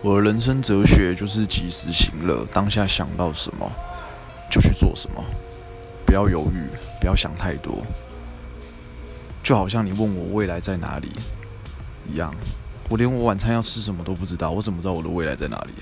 我的人生哲学就是及时行乐当下想到什么就去做什么不要犹豫不要想太多。就好像你问我未来在哪里一样我连我晚餐要吃什么都不知道我怎么知道我的未来在哪里？